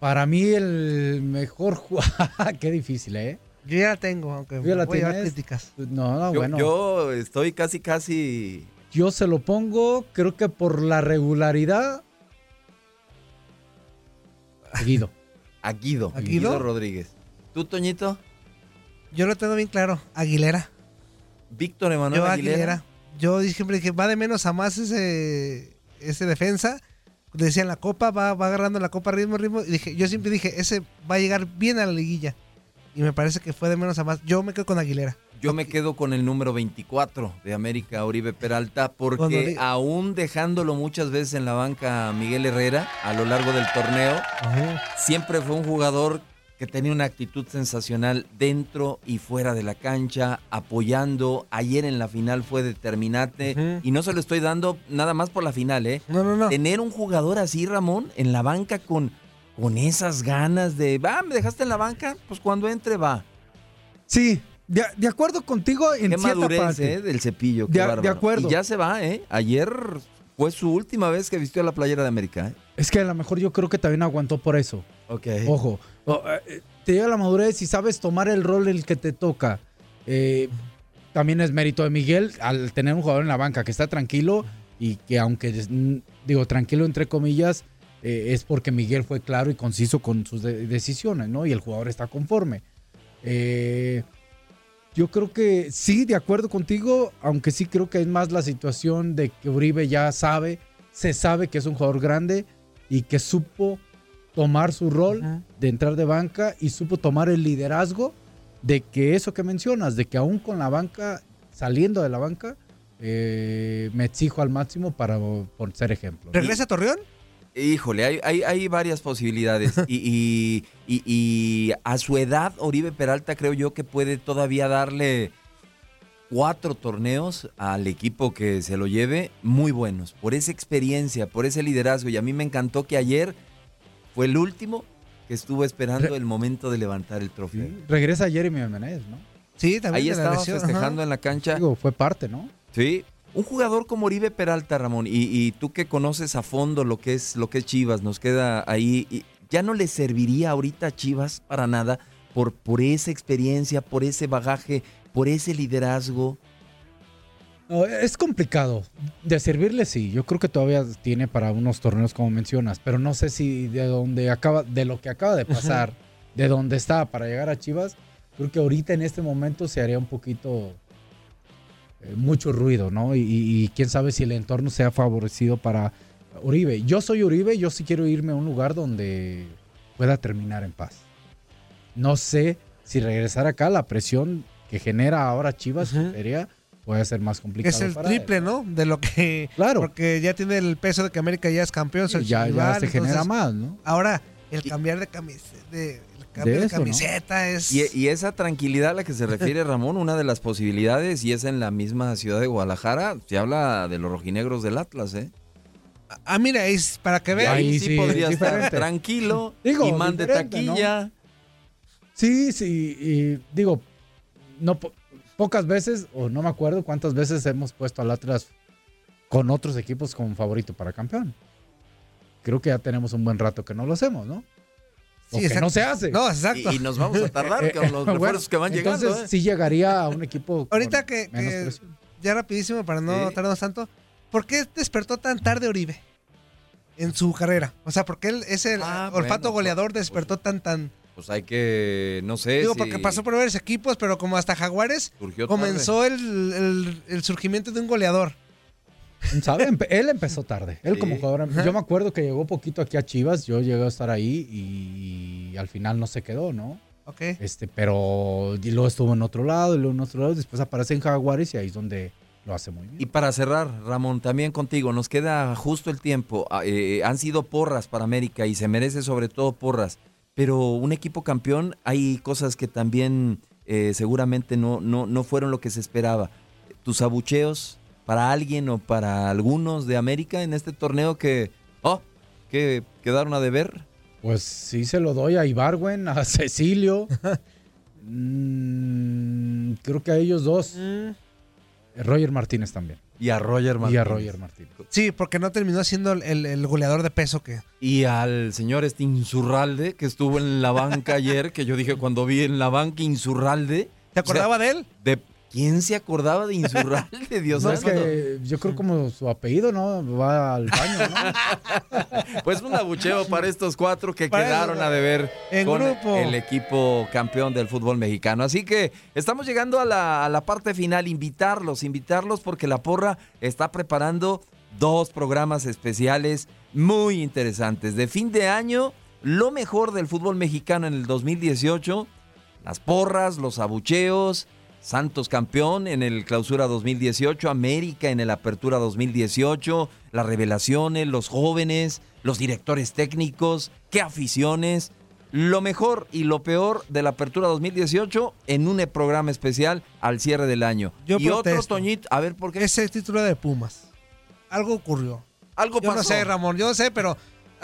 para mí el mejor jugador. qué difícil, ¿eh? Yo ya la tengo, aunque ¿Tú ya la voy a críticas. No, no, yo, bueno. yo estoy casi, casi. Yo se lo pongo, creo que por la regularidad. a Guido. A Guido. ¿A Guido? Rodríguez. ¿Tú, Toñito? Yo lo tengo bien claro. Aguilera. Víctor Emanuel Yo Aguilera. Aguilera. Yo siempre dije, va de menos a más ese, ese defensa. Decían la copa, va, va agarrando la copa ritmo, ritmo. Y dije, yo siempre dije, ese va a llegar bien a la liguilla. y me parece que fue de menos a más. Yo me quedo con Aguilera. Yo me quedo con el número 24 de América, Oribe Peralta, porque aún dejándolo muchas veces en la banca Miguel Herrera a lo largo del torneo, siempre fue un jugador que tenía una actitud sensacional dentro y fuera de la cancha, apoyando. Ayer en la final fue determinante y no se lo estoy dando nada más por la final, ¿eh? No, no, no. Tener un jugador así, Ramón, en la banca con, con esas ganas de, va, me dejaste en la banca, pues cuando entre va. Sí, de, de acuerdo contigo en Qué cierta madurez, parte. ¿eh? Del cepillo. qué De- acuerdo. Y ya se va, ¿eh? Ayer fue su última vez que vistió la playera de América, ¿eh? Es que a lo mejor yo creo que también aguantó por eso. Ok. Ojo, te llega la madurez y sabes tomar el rol el que te toca. Eh, también es mérito de Miguel al tener un jugador en la banca que está tranquilo y que aunque, digo, tranquilo entre comillas, eh, es porque Miguel fue claro y conciso con sus de- decisiones, ¿no? Y el jugador está conforme. Eh, yo creo que sí, de acuerdo contigo, aunque sí creo que es más la situación de que Uribe ya sabe, se sabe que es un jugador grande y que supo tomar su rol de entrar de banca y supo tomar el liderazgo de que eso que mencionas, de que aún con la banca, saliendo de la banca, eh, me exijo al máximo para por ser ejemplo. ¿Regresa a Torreón? Híjole, hay, hay, hay varias posibilidades. y, y- y- y a su edad, Oribe Peralta creo yo que puede todavía darle cuatro torneos al equipo que se lo lleve muy buenos. Por esa experiencia, por ese liderazgo. Y a mí me encantó que ayer fue el último que estuvo esperando el momento de levantar el trofeo. Regresa Jeremy Menez, ¿no? Sí, Ahí estaba festejando en la cancha. Digo, fue parte, ¿no? Sí. Un jugador como Oribe Peralta, Ramón, y, y tú que conoces a fondo lo que es lo que es Chivas, nos queda ahí. y ya no le serviría ahorita a Chivas para nada por, por esa experiencia, por ese bagaje, por ese liderazgo. No, es complicado. De servirle sí, yo creo que todavía tiene para unos torneos como mencionas, pero no sé si de donde acaba, de lo que acaba de pasar, de donde está para llegar a Chivas, creo que ahorita en este momento se haría un poquito eh, mucho ruido, ¿no? Y, y- y quién sabe si el entorno sea favorecido para Uribe. Yo soy Uribe, yo sí quiero irme a un lugar donde pueda terminar en paz. No sé si regresar acá, la presión que genera ahora Chivas sería puede ser más complicado. es el para él. triple, ¿no? De lo que. Claro. Porque ya tiene el peso de que América ya es campeón. Sí, ya- se genera más, ¿no? Ahora, el cambiar de camiseta. De, el de, camiseta es. Y, y esa tranquilidad a la que se refiere Ramón, una de las posibilidades, y es en la misma ciudad de Guadalajara, se habla de los rojinegros del Atlas, ¿eh? Ah, mira, es para que vean. ahí sí, podría estar tranquilo Digo, y mande diferente, ¿no? taquilla. Sí, sí, y digo, no pocas veces, o no me acuerdo cuántas veces hemos puesto al Atlas con otros equipos como favorito para campeón. Creo que ya tenemos un buen rato que no lo hacemos, ¿no? Sí, que exacto. no se hace. No, exacto. Y, y nos vamos a tardar con los Bueno, refuerzos que van llegando. Entonces ¿eh? sí llegaría a un equipo. Ahorita que, menos que presión. ya rapidísimo para no Sí. tardarnos tanto, ¿por qué despertó tan tarde Oribe en su carrera? O sea, ¿por qué él, ese Ah, olfato bueno, goleador despertó tan tan? Pues hay que, no sé. Digo, si porque pasó por varios equipos, pero como hasta Jaguares surgió comenzó el, el- el surgimiento de un goleador. ¿Sabe? Empe- él empezó tarde. Él Sí. como jugador. em-. Yo me acuerdo que llegó poquito aquí a Chivas. Yo llegué a estar ahí y al final no se quedó, ¿no? Ok. Este, pero y luego estuvo en otro lado y luego en otro lado. Después aparece en Jaguares y ahí es donde lo hace muy bien. Y para cerrar, Ramón, también contigo, nos queda justo el tiempo. Ah, eh, han sido porras para América y se merece sobre todo porras. Pero un equipo campeón, hay cosas que también eh, seguramente no, no, no fueron lo que se esperaba. Tus abucheos para alguien o para algunos de América en este torneo que, oh, que quedaron a deber. Pues sí se lo doy a Ibarwen, a Cecilio. Mm, creo que a ellos dos. Roger Martínez también. Y a Roger Y Martínez. a Roger Martínez. Sí, porque no terminó siendo el, el- el goleador de peso que. Y al señor este Insurralde, que estuvo en la banca ayer, que yo dije cuando vi en la banca Insurralde. ¿Te acordaba de él? De, ¿Quién se acordaba de Insurralde, Dios No, es que yo creo como su apellido, ¿no? Va al baño, ¿no? Pues un abucheo para estos cuatro que Para quedaron a deber en con grupo. el equipo campeón del fútbol mexicano. Así que estamos llegando a la, a la parte final. Invitarlos, invitarlos porque la porra está preparando dos programas especiales muy interesantes. De fin de año, lo mejor del fútbol mexicano en el 2018. Las porras, los abucheos, Santos campeón en el Clausura 2018, América en el Apertura 2018, las revelaciones, los jóvenes, los directores técnicos, qué aficiones, lo mejor y lo peor de la Apertura 2018 en un programa especial al cierre del año. Yo y otro. Toñito, a ver por qué. Ese título de Pumas. Algo ocurrió. Algo Yo no pasó. sé, Ramón, yo no sé, pero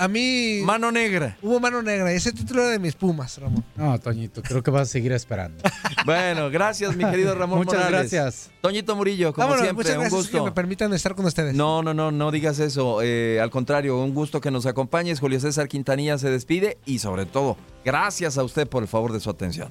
a mí. Mano negra. Hubo mano negra. Ese título era de mis Pumas, Ramón. No, Toñito, creo que vas a seguir esperando. Bueno, gracias, mi querido Ramón Muchas Morales. gracias. Toñito Murillo, como Vámonos, siempre, muchas un gracias gusto. que me permitan estar con ustedes. No, no, no, no digas eso. Eh, al contrario, un gusto que nos acompañes. Julio César Quintanilla se despide y sobre todo, gracias a usted por el favor de su atención.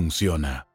funciona.